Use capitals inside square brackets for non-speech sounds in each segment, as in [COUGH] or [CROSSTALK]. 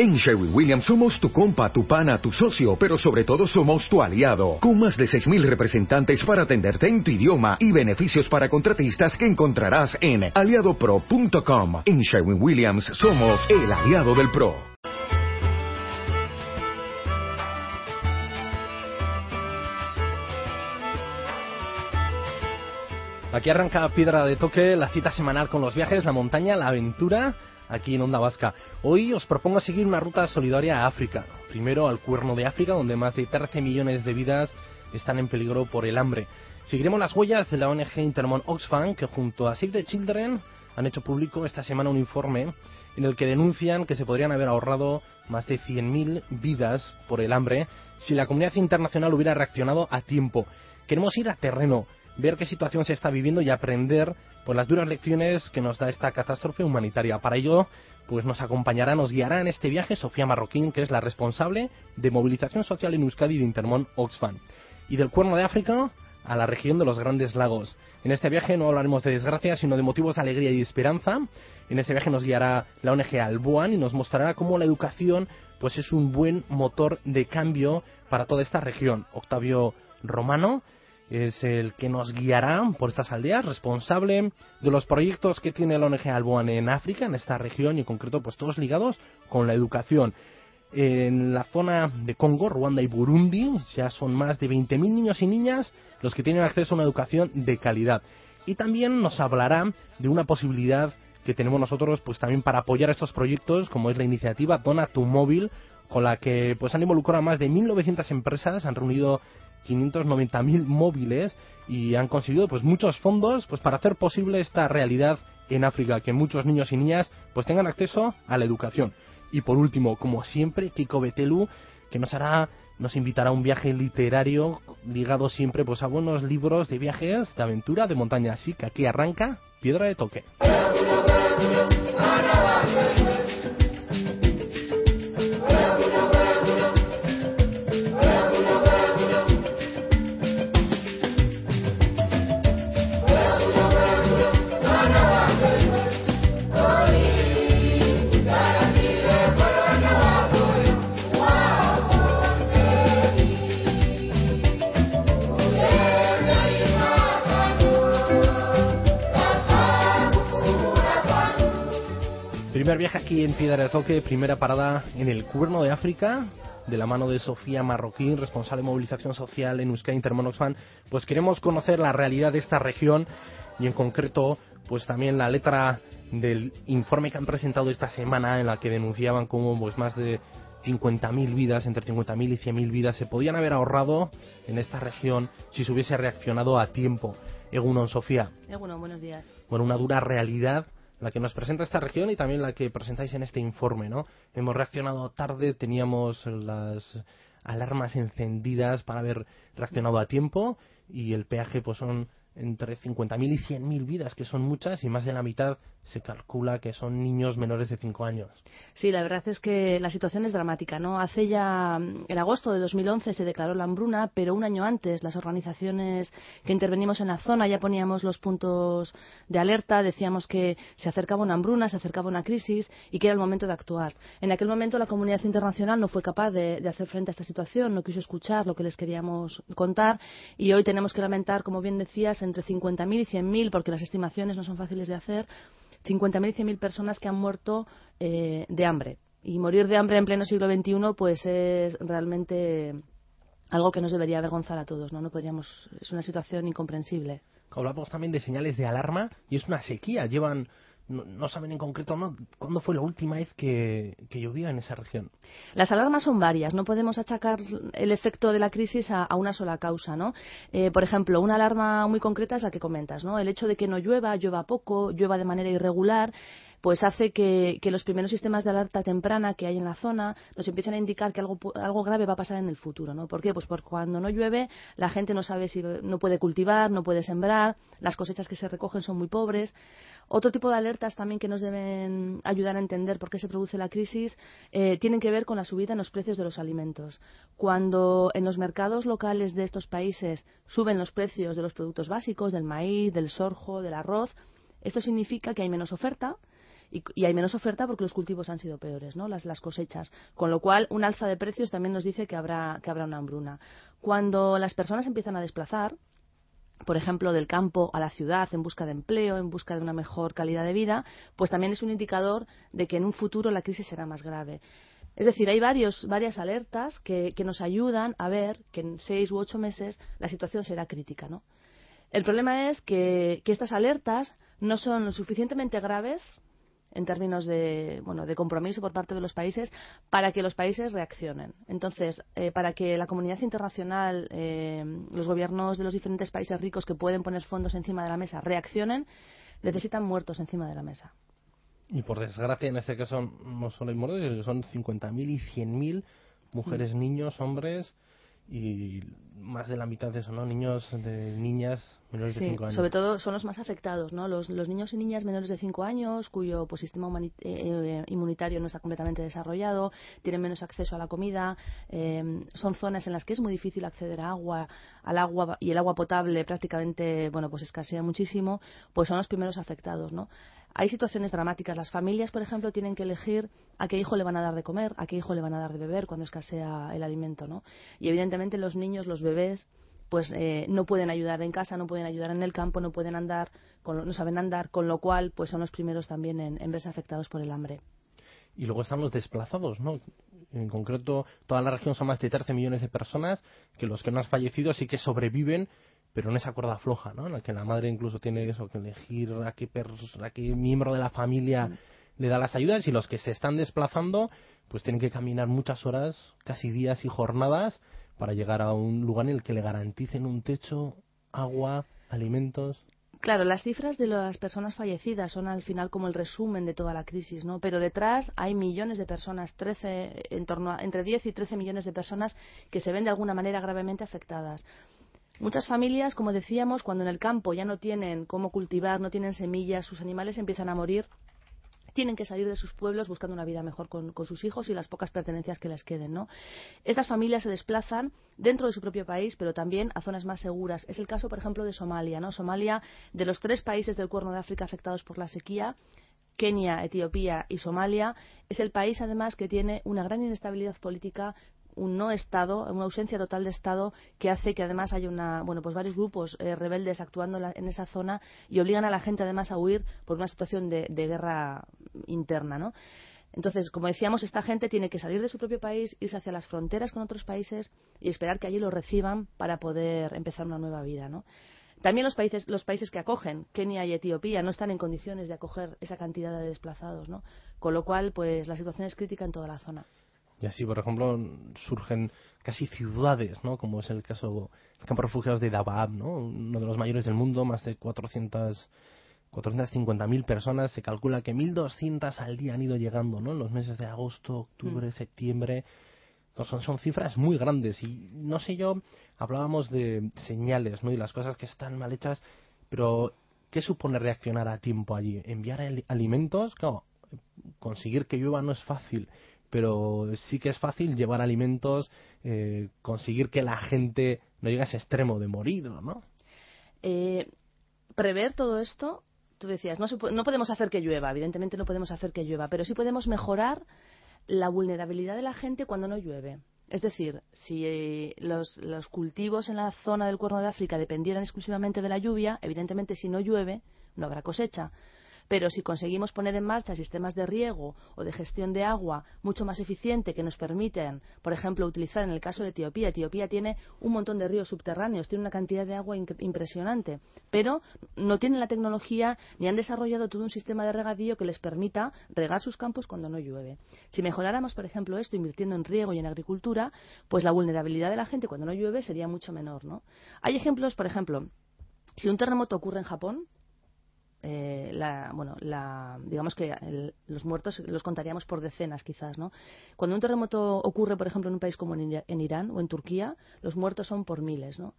En Sherwin Williams somos tu compa, tu pana, tu socio, pero sobre todo somos tu aliado, con más de 6.000 representantes para atenderte en tu idioma y beneficios para contratistas que encontrarás en aliadopro.com. En Sherwin Williams somos el aliado del PRO. Aquí arranca Piedra de Toque, la cita semanal con los viajes, la montaña, la aventura aquí en Onda Vasca. Hoy os propongo seguir una ruta solidaria a África. Primero al Cuerno de África, donde más de 13 millones de vidas están en peligro por el hambre. Seguiremos las huellas de la ONG Intermon Oxfam, que junto a Save the Children han hecho público esta semana un informe en el que denuncian que se podrían haber ahorrado más de 100.000 vidas por el hambre si la comunidad internacional hubiera reaccionado a tiempo. Queremos ir a terreno, ver qué situación se está viviendo y aprender por las duras lecciones que nos da esta catástrofe humanitaria. Para ello, pues nos acompañará, nos guiará en este viaje Sofía Marroquín, que es la responsable de movilización social en Euskadi de Intermón Oxfam. Y del Cuerno de África a la región de los Grandes Lagos. En este viaje no hablaremos de desgracia, sino de motivos de alegría y esperanza. En este viaje nos guiará la ONG Albuan y nos mostrará cómo la educación pues es un buen motor de cambio para toda esta región. Octavio Romano es el que nos guiará por estas aldeas, responsable de los proyectos que tiene la ONG Alboan en África, en esta región y en concreto pues todos ligados con la educación. En la zona de Congo, Ruanda y Burundi ya son más de 20.000 niños y niñas los que tienen acceso a una educación de calidad. Y también nos hablará de una posibilidad que tenemos nosotros pues también para apoyar estos proyectos como es la iniciativa Dona tu móvil con la que pues han involucrado a más de 1.900 empresas, han reunido 590.000 móviles y han conseguido pues muchos fondos pues para hacer posible esta realidad en África, que muchos niños y niñas pues tengan acceso a la educación. Y por último, como siempre, Kiko Betelu, que nos hará nos invitará a un viaje literario ligado siempre pues a buenos libros de viajes, de aventura, de montaña. Así que aquí arranca Piedra de Toque. Primer viaje aquí en Piedra de Toque, primera parada en el Cuerno de África, de la mano de Sofía Marroquín, responsable de movilización social en Euskadi Intermonoxfan, pues queremos conocer la realidad de esta región y en concreto, pues también la letra del informe que han presentado esta semana en la que denunciaban cómo pues más de 50.000 vidas, entre 50.000 y 100.000 vidas se podían haber ahorrado en esta región si se hubiese reaccionado a tiempo. Egunon, Sofía. Egunon, buenos días. Bueno, una dura realidad la que nos presenta esta región y también la que presentáis en este informe, ¿no? Hemos reaccionado tarde, teníamos las alarmas encendidas para haber reaccionado a tiempo y el peaje pues son entre 50.000 y 100.000 vidas, que son muchas, y más de la mitad se calcula que son niños menores de 5 años. Sí, la verdad es que la situación es dramática. ¿no? Hace ya, en agosto de 2011 se declaró la hambruna, pero un año antes las organizaciones que intervenimos en la zona ya poníamos los puntos de alerta, decíamos que se acercaba una hambruna, se acercaba una crisis y que era el momento de actuar. En aquel momento la comunidad internacional no fue capaz de, de hacer frente a esta situación, no quiso escuchar lo que les queríamos contar y hoy tenemos que lamentar, como bien decías, entre 50.000 y 100.000, porque las estimaciones no son fáciles de hacer, 50.000 y 100.000 personas que han muerto eh, de hambre. Y morir de hambre en pleno siglo XXI, pues es realmente algo que nos debería avergonzar a todos, ¿no? No podríamos, es una situación incomprensible. Hablamos también de señales de alarma y es una sequía. Llevan no, saben en concreto ¿no? cuándo fue la última vez que, llovió en esa región. Las alarmas son varias. No podemos achacar el efecto de la crisis a, una sola causa. ¿no? Eh, por ejemplo, una alarma muy concreta es la que comentas. ¿no? El hecho de que no llueva, llueva poco, llueva de manera irregular pues hace que, los primeros sistemas de alerta temprana que hay en la zona nos empiecen a indicar que algo, algo grave va a pasar en el futuro, ¿no? ¿Por qué? Pues porque cuando no llueve la gente no sabe si no puede cultivar, no puede sembrar, las cosechas que se recogen son muy pobres. Otro tipo de alertas también que nos deben ayudar a entender por qué se produce la crisis eh, tienen que ver con la subida en los precios de los alimentos. Cuando en los mercados locales de estos países suben los precios de los productos básicos, del maíz, del sorgo, del arroz, esto significa que hay menos oferta y, hay menos oferta porque los cultivos han sido peores, ¿no? Las, cosechas. Con lo cual, un alza de precios también nos dice que habrá, que habrá una hambruna. Cuando las personas empiezan a desplazar, por ejemplo, del campo a la ciudad en busca de empleo, en busca de una mejor calidad de vida, pues también es un indicador de que en un futuro la crisis será más grave. Es decir, hay varias alertas que, que nos ayudan a ver que en seis u ocho meses la situación será crítica. ¿no? El problema es que, que estas alertas no son lo suficientemente graves en términos de, bueno, de compromiso por parte de los países para que los países reaccionen. Entonces, eh, para que la comunidad internacional, eh, los gobiernos de los diferentes países ricos que pueden poner fondos encima de la mesa reaccionen, necesitan muertos encima de la mesa. Y por desgracia, en este caso no solo hay muertos, son 50.000 y 100.000 mujeres, mm. niños, hombres y más de la mitad de eso, ¿no? Niños, de niñas menores de 5 años. sobre todo son los más afectados, ¿no? Los, los niños y niñas menores de 5 años cuyo pues, sistema eh, eh, inmunitario no está completamente desarrollado, tienen menos acceso a la comida, eh, son zonas en las que es muy difícil acceder a agua, al agua y el agua potable prácticamente, bueno, pues escasea muchísimo, pues son los primeros afectados, ¿no? Hay situaciones dramáticas. Las familias, por ejemplo, tienen que elegir a qué hijo le van a dar de comer, a qué hijo le van a dar de beber cuando escasea el alimento, ¿no? Y evidentemente los niños, los bebés, pues eh, no pueden ayudar en casa, no pueden ayudar en el campo, no pueden andar, no saben andar, con lo cual pues son los primeros también en, en verse afectados por el hambre. Y luego están los desplazados, ¿no? En concreto, toda la región son más de 13 millones de personas, que los que no han fallecido sí que sobreviven, pero en esa cuerda floja, ¿no? En la que la madre incluso tiene eso, que elegir a qué, a qué miembro de la familia mm. le da las ayudas y los que se están desplazando pues tienen que caminar muchas horas, casi días y jornadas para llegar a un lugar en el que le garanticen un techo, agua, alimentos. Claro, las cifras de las personas fallecidas son al final como el resumen de toda la crisis, ¿no? Pero detrás hay millones de personas, 13, en torno a, entre 10 y 13 millones de personas que se ven de alguna manera gravemente afectadas. Muchas familias, como decíamos, cuando en el campo ya no tienen cómo cultivar, no tienen semillas, sus animales empiezan a morir, tienen que salir de sus pueblos buscando una vida mejor con, sus hijos y las pocas pertenencias que les queden, ¿no? Estas familias se desplazan dentro de su propio país, pero también a zonas más seguras. Es el caso, por ejemplo, de Somalia, ¿no? Somalia, de los tres países del Cuerno de África afectados por la sequía, Kenia, Etiopía y Somalia, es el país además que tiene una gran inestabilidad política, un no Estado, una ausencia total de Estado que hace que además haya una, bueno, pues varios grupos eh, rebeldes actuando en, esa zona y obligan a la gente además a huir por una situación de, guerra interna, ¿no? Entonces, como decíamos, esta gente tiene que salir de su propio país, irse hacia las fronteras con otros países y esperar que allí lo reciban para poder empezar una nueva vida, ¿no? También los países, los países que acogen, Kenia y Etiopía, no están en condiciones de acoger esa cantidad de desplazados, ¿no? Con lo cual, pues la situación es crítica en toda la zona. Y así, por ejemplo, surgen casi ciudades, ¿no? Como es el caso del campo de refugiados de Dadaab, ¿no? Uno de los mayores del mundo, más de 400 450.000 personas, se calcula que 1.200 al día han ido llegando, ¿no? En los meses de agosto, octubre, mm. septiembre. son, son cifras muy grandes y no sé yo, hablábamos de señales, ¿no? Y las cosas que están mal hechas, pero ¿qué supone reaccionar a tiempo allí? Enviar alimentos, claro, conseguir que llueva no es fácil, pero sí que es fácil llevar alimentos, eh, conseguir que la gente no llegue a ese extremo de morir, ¿no? Eh, prever todo esto, tú decías, no, no podemos hacer que llueva, evidentemente no podemos hacer que llueva, pero sí podemos mejorar la vulnerabilidad de la gente cuando no llueve. Es decir, si eh, los, cultivos en la zona del Cuerno de África dependieran exclusivamente de la lluvia, evidentemente si no llueve no habrá cosecha. Pero si conseguimos poner en marcha sistemas de riego o de gestión de agua mucho más eficiente que nos permiten, por ejemplo, utilizar en el caso de Etiopía, Etiopía tiene un montón de ríos subterráneos, tiene una cantidad de agua impresionante, pero no tienen la tecnología ni han desarrollado todo un sistema de regadío que les permita regar sus campos cuando no llueve. Si mejoráramos, por ejemplo, esto invirtiendo en riego y en agricultura, pues la vulnerabilidad de la gente cuando no llueve sería mucho menor, ¿no? Hay ejemplos, por ejemplo, si un terremoto ocurre en Japón, eh, la, bueno, la, digamos que los muertos los contaríamos por decenas quizás, ¿no? Cuando un terremoto ocurre, por ejemplo, en un país como en, Irán o en Turquía, los muertos son por miles, ¿no?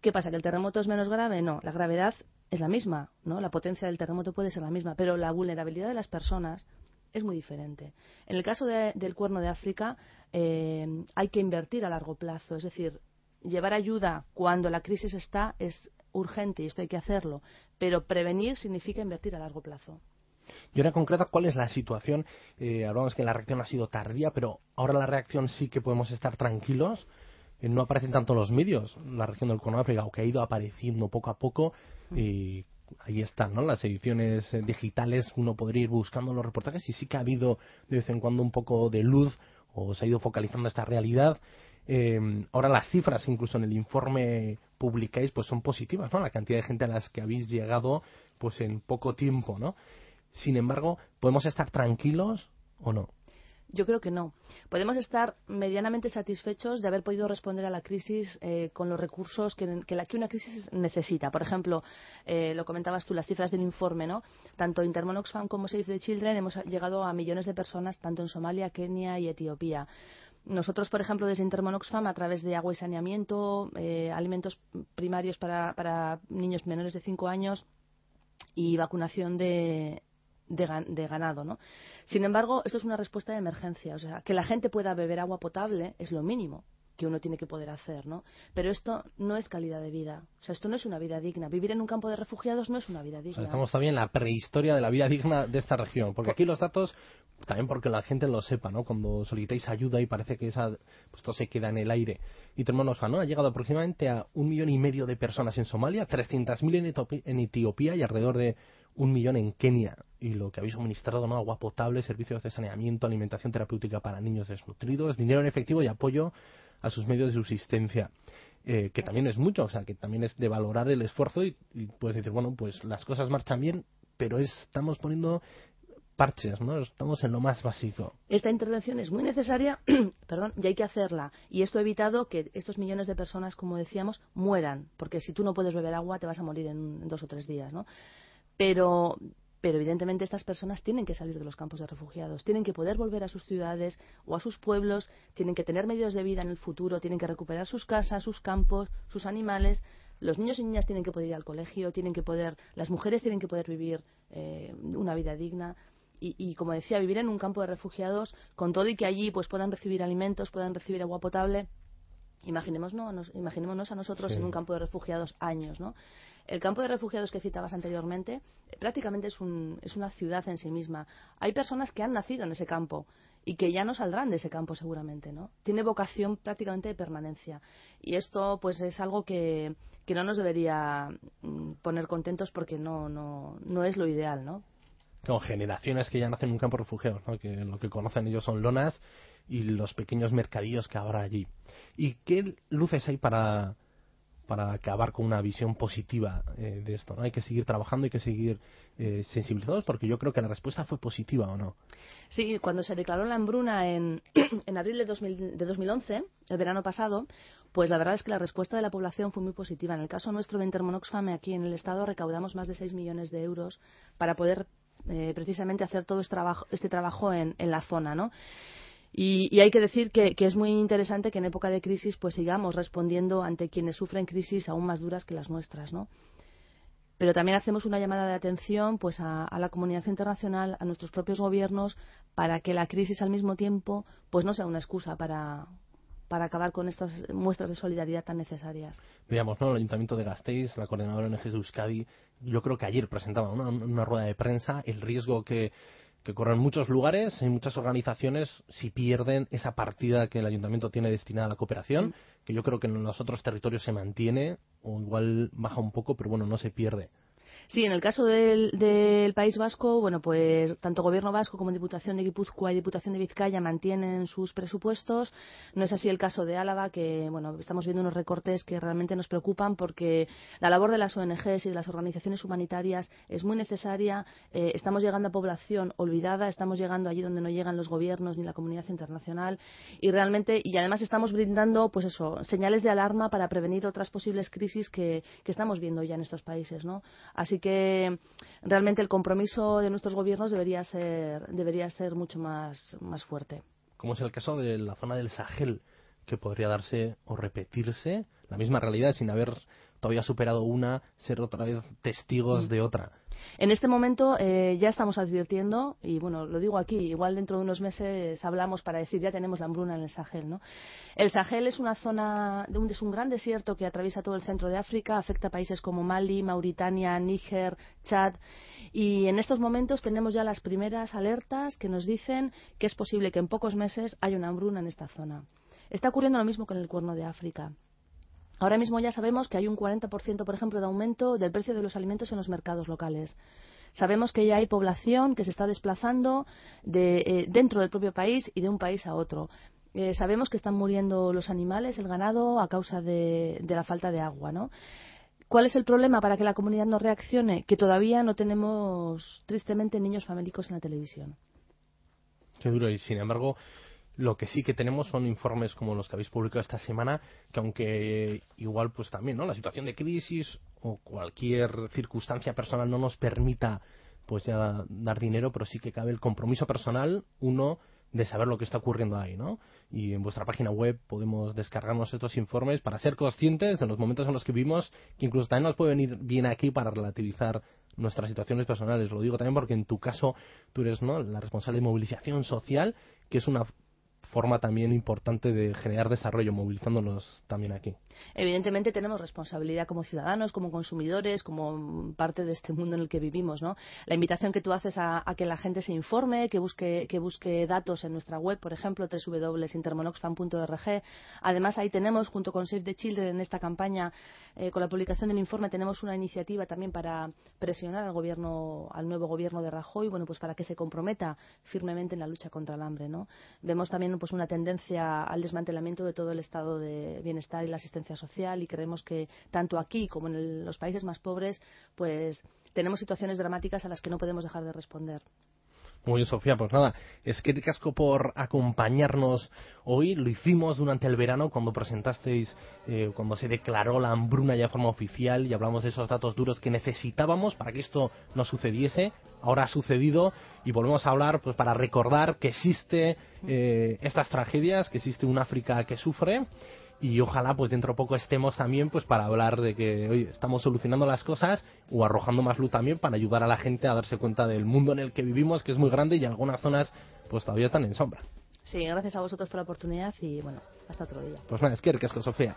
¿Qué pasa? ¿Que el terremoto es menos grave? No, la gravedad es la misma, ¿no? La potencia del terremoto puede ser la misma, pero la vulnerabilidad de las personas es muy diferente. En el caso del cuerno de África eh, hay que invertir a largo plazo, es decir, llevar ayuda cuando la crisis está es urgente y esto hay que hacerlo, pero prevenir significa invertir a largo plazo. Y ahora concreta, ¿cuál es la situación? Eh, hablamos que la reacción ha sido tardía, pero ahora la reacción sí que podemos estar tranquilos. Eh, no aparecen tanto los medios, la región del Cono África, o que ha ido apareciendo poco a poco. Y ahí están, ¿no? Las ediciones eh, digitales, uno podría ir buscando los reportajes y sí que ha habido de vez en cuando un poco de luz o se ha ido focalizando esta realidad. Eh, ahora las cifras, incluso en el informe publicáis, pues son positivas, ¿no? La cantidad de gente a las que habéis llegado, pues en poco tiempo, ¿no? Sin embargo, ¿podemos estar tranquilos o no? Yo creo que no. Podemos estar medianamente satisfechos de haber podido responder a la crisis eh, con los recursos que, la, que, una crisis necesita. Por ejemplo, eh, lo comentabas tú, las cifras del informe, ¿no? Tanto Intermon Oxfam como Save the Children hemos llegado a millones de personas, tanto en Somalia, Kenia y Etiopía. Nosotros, por ejemplo, desde Intermon Oxfam, a través de agua y saneamiento, eh, alimentos primarios para, para niños menores de 5 años y vacunación de, de, ganado, ¿no? Sin embargo, esto es una respuesta de emergencia, o sea, que la gente pueda beber agua potable es lo mínimo que uno tiene que poder hacer, ¿no? Pero esto no es calidad de vida, o sea, esto no es una vida digna. Vivir en un campo de refugiados no es una vida digna. estamos todavía en la prehistoria de la vida digna de esta región, porque aquí los datos, también porque la gente lo sepa, ¿no? Cuando solicitáis ayuda y parece que esa, pues esto se queda en el aire. Y tenemos, ¿no? Ha llegado aproximadamente a un millón y medio de personas en Somalia, 300.000 en Etiopía y alrededor de un millón en Kenia y lo que habéis suministrado, ¿no? Agua potable, servicios de saneamiento, alimentación terapéutica para niños desnutridos, dinero en efectivo y apoyo a sus medios de subsistencia. Eh, que también es mucho, o sea, que también es de valorar el esfuerzo y, puedes decir, bueno, pues las cosas marchan bien, pero estamos poniendo parches, ¿no? Estamos en lo más básico. Esta intervención es muy necesaria, [CLEARS THROAT] perdón, y hay que hacerla. Y esto ha evitado que estos millones de personas, como decíamos, mueran, porque si tú no puedes beber agua te vas a morir en dos o tres días, ¿no? Pero, pero evidentemente estas personas tienen que salir de los campos de refugiados, tienen que poder volver a sus ciudades o a sus pueblos, tienen que tener medios de vida en el futuro, tienen que recuperar sus casas, sus campos, sus animales. Los niños y niñas tienen que poder ir al colegio, tienen que poder, las mujeres tienen que poder vivir eh, una vida digna. Y, como decía, vivir en un campo de refugiados con todo y que allí pues puedan recibir alimentos, puedan recibir agua potable. Imaginémonos, imaginémonos a nosotros en un campo de refugiados años, ¿no? El campo de refugiados que citabas anteriormente eh, prácticamente es, una ciudad en sí misma. Hay personas que han nacido en ese campo y que ya no saldrán de ese campo seguramente, ¿no? Tiene vocación prácticamente de permanencia. Y esto pues es algo que, no nos debería mm, poner contentos porque no, no, es lo ideal, ¿no? Con generaciones que ya nacen en un campo refugiados, ¿no? que lo que conocen ellos son lonas y los pequeños mercadillos que habrá allí. ¿Y qué luces hay para, para acabar con una visión positiva eh, de esto. ¿no? Hay que seguir trabajando, hay que seguir eh, sensibilizados, porque yo creo que la respuesta fue positiva, ¿o no? Sí, cuando se declaró la hambruna en, [CLEARS THROAT] en abril de, 2011, el verano pasado, pues la verdad es que la respuesta de la población fue muy positiva. En el caso nuestro de Intermonoxfame, aquí en el Estado, recaudamos más de 6 millones de euros para poder eh, precisamente hacer todo este trabajo, este trabajo en, en la zona, ¿no? Y, hay que decir que, es muy interesante que en época de crisis pues sigamos respondiendo ante quienes sufren crisis aún más duras que las nuestras, ¿no? Pero también hacemos una llamada de atención pues a, la comunidad internacional, a nuestros propios gobiernos, para que la crisis al mismo tiempo pues no sea una excusa para, para acabar con estas muestras de solidaridad tan necesarias. Veamos, ¿no? El Ayuntamiento de Gasteiz, la coordinadora ONG de Euskadi, yo creo que ayer presentaba una rueda de prensa el riesgo que que corren muchos lugares y muchas organizaciones si pierden esa partida que el ayuntamiento tiene destinada a la cooperación, mm. que yo creo que en los otros territorios se mantiene o igual baja un poco, pero bueno, no se pierde. Sí, en el caso del, País Vasco, bueno, pues tanto Gobierno Vasco como Diputación de Guipúzcoa y Diputación de Vizcaya mantienen sus presupuestos. No es así el caso de Álava, que bueno, estamos viendo unos recortes que realmente nos preocupan porque la labor de las ONGs y de las organizaciones humanitarias es muy necesaria. Eh, estamos llegando a población olvidada, estamos llegando allí donde no llegan los gobiernos ni la comunidad internacional y realmente y además estamos brindando, pues eso, señales de alarma para prevenir otras posibles crisis que, que estamos viendo ya en estos países, ¿no? Así Así que realmente el compromiso de nuestros gobiernos debería ser, debería ser mucho más, más fuerte. Como es el caso de la zona del Sahel, que podría darse o repetirse la misma realidad sin haber todavía superado una, ser otra vez testigos de otra. En este momento eh, ya estamos advirtiendo, y bueno, lo digo aquí, igual dentro de unos meses hablamos para decir ya tenemos la hambruna en el Sahel, ¿no? El Sahel es una zona, de un, es un gran desierto que atraviesa todo el centro de África, afecta a países como Mali, Mauritania, Níger, Chad, y en estos momentos tenemos ya las primeras alertas que nos dicen que es posible que en pocos meses haya una hambruna en esta zona. Está ocurriendo lo mismo con el Cuerno de África. Ahora mismo ya sabemos que hay un 40%, por ejemplo, de aumento del precio de los alimentos en los mercados locales. Sabemos que ya hay población que se está desplazando de, eh, dentro del propio país y de un país a otro. Eh, sabemos que están muriendo los animales, el ganado, a causa de, la falta de agua, ¿no? ¿Cuál es el problema para que la comunidad no reaccione? Que todavía no tenemos, tristemente, niños famélicos en la televisión. Qué duro. Y sin embargo, lo que sí que tenemos son informes como los que habéis publicado esta semana, que aunque igual pues también, ¿no? La situación de crisis o cualquier circunstancia personal no nos permita pues ya dar dinero, pero sí que cabe el compromiso personal, uno, de saber lo que está ocurriendo ahí, ¿no? Y en vuestra página web podemos descargarnos estos informes para ser conscientes de los momentos en los que vivimos, que incluso también nos puede venir bien aquí para relativizar nuestras situaciones personales. Lo digo también porque en tu caso tú eres ¿no? la responsable de movilización social, que es una forma también importante de generar desarrollo, movilizándolos también aquí. Evidentemente tenemos responsabilidad como ciudadanos, como consumidores, como parte de este mundo en el que vivimos, ¿no? La invitación que tú haces a, que la gente se informe, que busque, que busque datos en nuestra web, por ejemplo, www.intermonoxfam.org. Además, ahí tenemos, junto con Save the Children, en esta campaña, eh, con la publicación del informe, tenemos una iniciativa también para presionar al gobierno, al nuevo gobierno de Rajoy, bueno, pues para que se comprometa firmemente en la lucha contra el hambre, ¿no? Vemos también pues una tendencia al desmantelamiento de todo el estado de bienestar y la asistencia social y creemos que tanto aquí como en los países más pobres pues tenemos situaciones dramáticas a las que no podemos dejar de responder. Muy bien, Sofía. Pues nada, es que te casco por acompañarnos hoy. Lo hicimos durante el verano cuando presentasteis, eh, cuando se declaró la hambruna ya de forma oficial y hablamos de esos datos duros que necesitábamos para que esto no sucediese. Ahora ha sucedido y volvemos a hablar pues para recordar que existe eh, estas tragedias, que existe un África que sufre y ojalá pues dentro de poco estemos también pues para hablar de que hoy estamos solucionando las cosas o arrojando más luz también para ayudar a la gente a darse cuenta del mundo en el que vivimos que es muy grande y algunas zonas pues todavía están en sombra. Sí, gracias a vosotros por la oportunidad y bueno, hasta otro día. Pues nada, es que es Sofía.